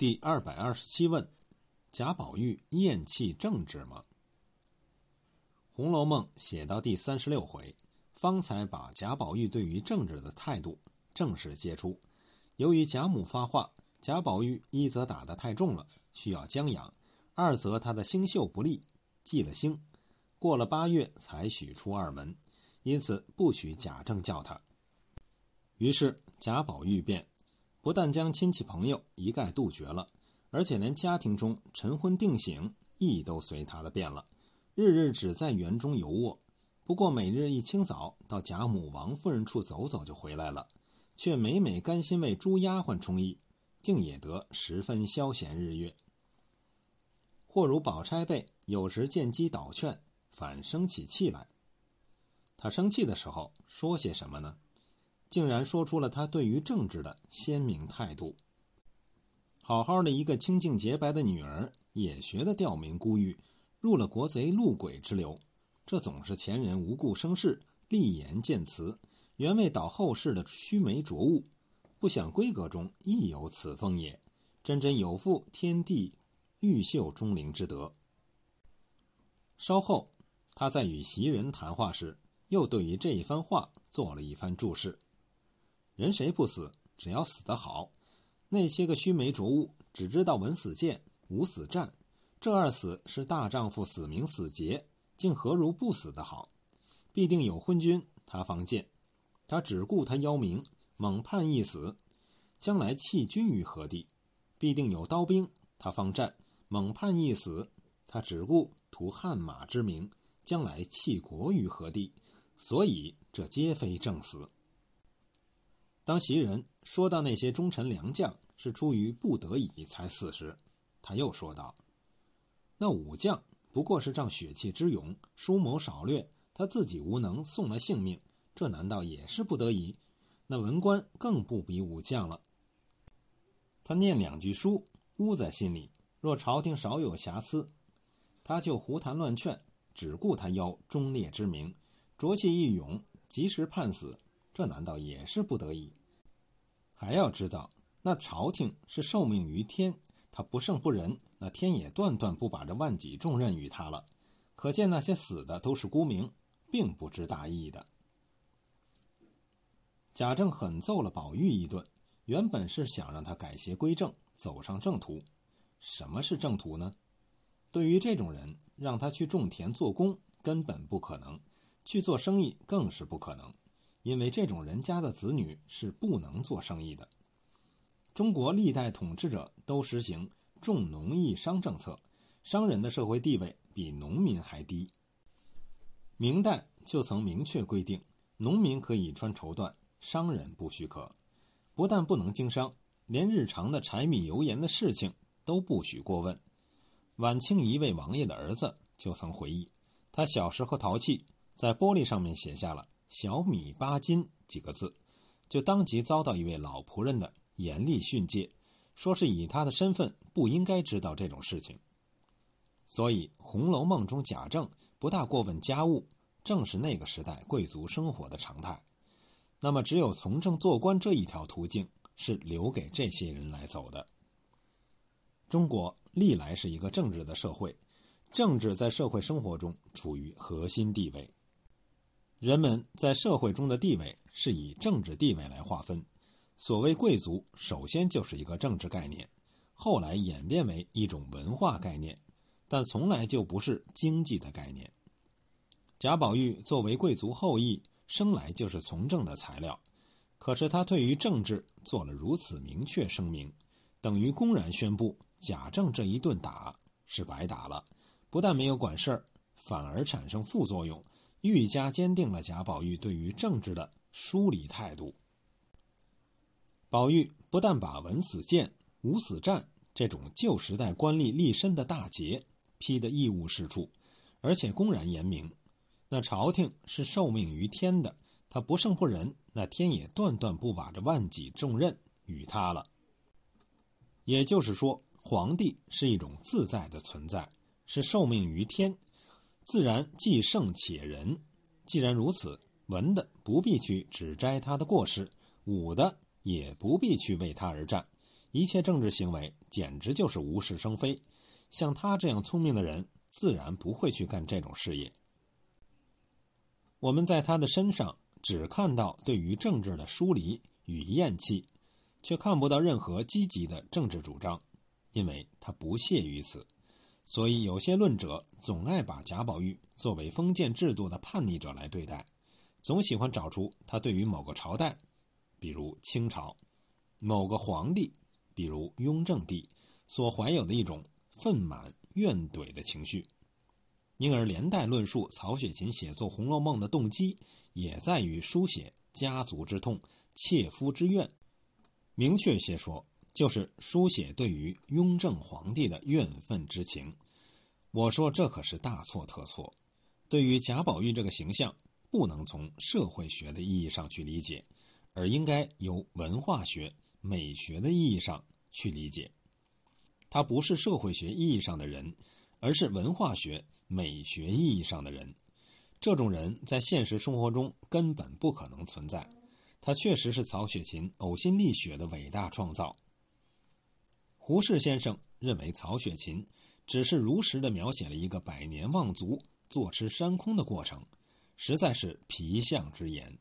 第二百二十七问：贾宝玉厌弃政治吗？《红楼梦》写到第三十六回，方才把贾宝玉对于政治的态度正式揭出。由于贾母发话，贾宝玉一则打得太重了，需要将养；二则他的星宿不利，忌了星，过了八月才许出二门，因此不许贾政叫他。于是贾宝玉便。不但将亲戚朋友一概杜绝了，而且连家庭中晨昏定省亦都随他的变了，日日只在园中游卧。不过每日一清早到贾母、王夫人处走走就回来了，却每每甘心为猪丫鬟充役，竟也得十分消闲日月。或如宝钗辈，有时见机倒劝，反生起气来。他生气的时候说些什么呢？竟然说出了他对于政治的鲜明态度。好好的一个清净洁白的女儿，也学得吊民孤玉，入了国贼路鬼之流。这总是前人无故生事，立言见词，原为导后世的须眉浊物。不想闺阁中亦有此风也，真真有负天地玉秀钟灵之德。稍后，他在与袭人谈话时，又对于这一番话做了一番注释。人谁不死？只要死得好。那些个须眉浊物，只知道闻死谏，无死战。这二死是大丈夫死名死节，竟何如不死的好？必定有昏君，他方见。他只顾他邀名，猛判一死，将来弃君于何地？必定有刀兵，他方战，猛判一死。他只顾图汗马之名，将来弃国于何地？所以这皆非正死。当袭人说到那些忠臣良将是出于不得已才死时，他又说道：“那武将不过是仗血气之勇，疏谋少略，他自己无能，送了性命，这难道也是不得已？那文官更不比武将了。他念两句书，污在心里。若朝廷少有瑕疵，他就胡谈乱劝，只顾他邀忠烈之名，浊气一涌，及时判死，这难道也是不得已？”还要知道，那朝廷是受命于天，他不胜不仁，那天也断断不把这万几重任于他了。可见那些死的都是孤名，并不知大义的。贾政狠揍了宝玉一顿，原本是想让他改邪归正，走上正途。什么是正途呢？对于这种人，让他去种田做工根本不可能，去做生意更是不可能。因为这种人家的子女是不能做生意的。中国历代统治者都实行重农抑商政策，商人的社会地位比农民还低。明代就曾明确规定，农民可以穿绸缎，商人不许可。不但不能经商，连日常的柴米油盐的事情都不许过问。晚清一位王爷的儿子就曾回忆，他小时候淘气，在玻璃上面写下了。小米八斤几个字，就当即遭到一位老仆人的严厉训诫，说是以他的身份不应该知道这种事情。所以《红楼梦》中贾政不大过问家务，正是那个时代贵族生活的常态。那么，只有从政做官这一条途径是留给这些人来走的。中国历来是一个政治的社会，政治在社会生活中处于核心地位。人们在社会中的地位是以政治地位来划分。所谓贵族，首先就是一个政治概念，后来演变为一种文化概念，但从来就不是经济的概念。贾宝玉作为贵族后裔，生来就是从政的材料，可是他对于政治做了如此明确声明，等于公然宣布贾政这一顿打是白打了，不但没有管事儿，反而产生副作用。愈加坚定了贾宝玉对于政治的疏离态度。宝玉不但把文死谏、武死战这种旧时代官吏立身的大节批得一无是处，而且公然言明，那朝廷是受命于天的，他不胜不仁，那天也断断不把这万几重任与他了。也就是说，皇帝是一种自在的存在，是受命于天。自然既圣且仁。既然如此，文的不必去指摘他的过失，武的也不必去为他而战，一切政治行为简直就是无事生非。像他这样聪明的人，自然不会去干这种事业。我们在他的身上只看到对于政治的疏离与厌弃，却看不到任何积极的政治主张，因为他不屑于此。所以，有些论者总爱把贾宝玉作为封建制度的叛逆者来对待，总喜欢找出他对于某个朝代，比如清朝，某个皇帝，比如雍正帝，所怀有的一种愤满怨怼的情绪，因而连带论述曹雪芹写作《红楼梦》的动机，也在于书写家族之痛、切肤之怨。明确些说。就是书写对于雍正皇帝的怨愤之情，我说这可是大错特错。对于贾宝玉这个形象，不能从社会学的意义上去理解，而应该由文化学、美学的意义上去理解。他不是社会学意义上的人，而是文化学、美学意义上的人。这种人在现实生活中根本不可能存在。他确实是曹雪芹呕心沥血的伟大创造。胡适先生认为，曹雪芹只是如实的描写了一个百年望族坐吃山空的过程，实在是皮相之言。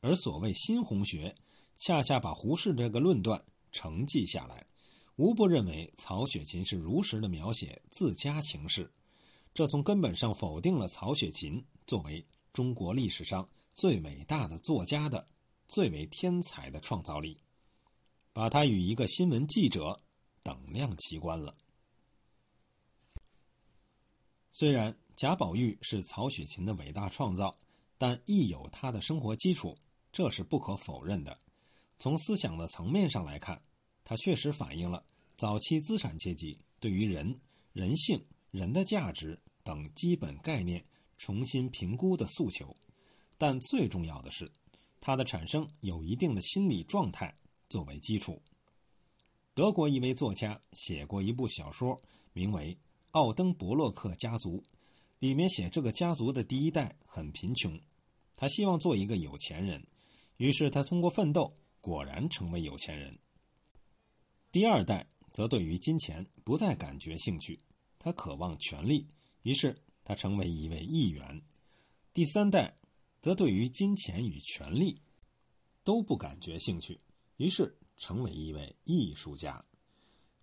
而所谓新红学，恰恰把胡适这个论断承继下来，无不认为曹雪芹是如实的描写自家情事，这从根本上否定了曹雪芹作为中国历史上最伟大的作家的最为天才的创造力，把他与一个新闻记者。等量奇观了。虽然贾宝玉是曹雪芹的伟大创造，但亦有他的生活基础，这是不可否认的。从思想的层面上来看，他确实反映了早期资产阶级对于人、人性、人的价值等基本概念重新评估的诉求。但最重要的是，它的产生有一定的心理状态作为基础。德国一位作家写过一部小说，名为《奥登伯洛克家族》，里面写这个家族的第一代很贫穷，他希望做一个有钱人，于是他通过奋斗，果然成为有钱人。第二代则对于金钱不再感觉兴趣，他渴望权力，于是他成为一位议员。第三代则对于金钱与权力都不感觉兴趣，于是。成为一位艺术家，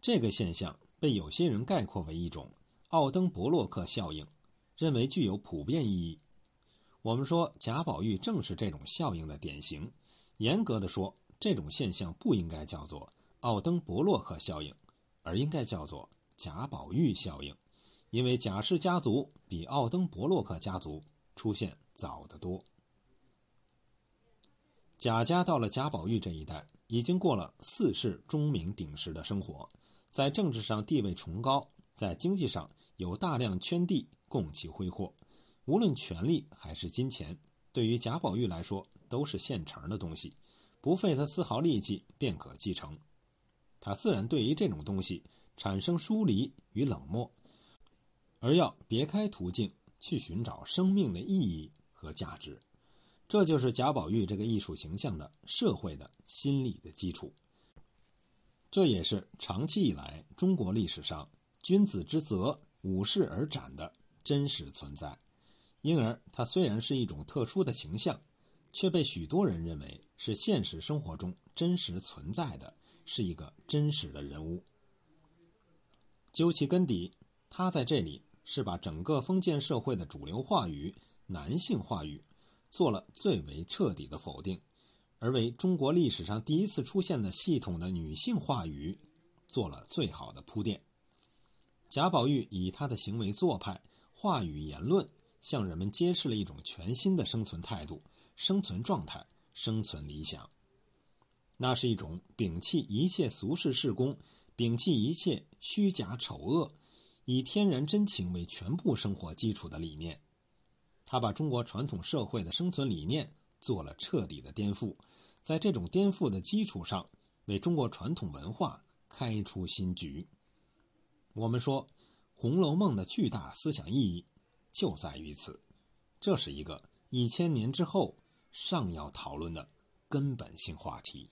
这个现象被有些人概括为一种奥登伯洛克效应，认为具有普遍意义。我们说贾宝玉正是这种效应的典型。严格的说，这种现象不应该叫做奥登伯洛克效应，而应该叫做贾宝玉效应，因为贾氏家族比奥登伯洛克家族出现早得多。贾家到了贾宝玉这一代，已经过了四世钟鸣鼎食的生活，在政治上地位崇高，在经济上有大量圈地供其挥霍。无论权力还是金钱，对于贾宝玉来说都是现成的东西，不费他丝毫力气便可继承。他自然对于这种东西产生疏离与冷漠，而要别开途径去寻找生命的意义和价值。这就是贾宝玉这个艺术形象的社会的心理的基础。这也是长期以来中国历史上君子之泽武士而斩的真实存在。因而，他虽然是一种特殊的形象，却被许多人认为是现实生活中真实存在的，是一个真实的人物。究其根底，他在这里是把整个封建社会的主流话语——男性话语。做了最为彻底的否定，而为中国历史上第一次出现的系统的女性话语做了最好的铺垫。贾宝玉以他的行为做派、话语言论，向人们揭示了一种全新的生存态度、生存状态、生存理想。那是一种摒弃一切俗世事功，摒弃一切虚假丑恶，以天然真情为全部生活基础的理念。他把中国传统社会的生存理念做了彻底的颠覆，在这种颠覆的基础上，为中国传统文化开出新局。我们说，《红楼梦》的巨大思想意义就在于此，这是一个一千年之后尚要讨论的根本性话题。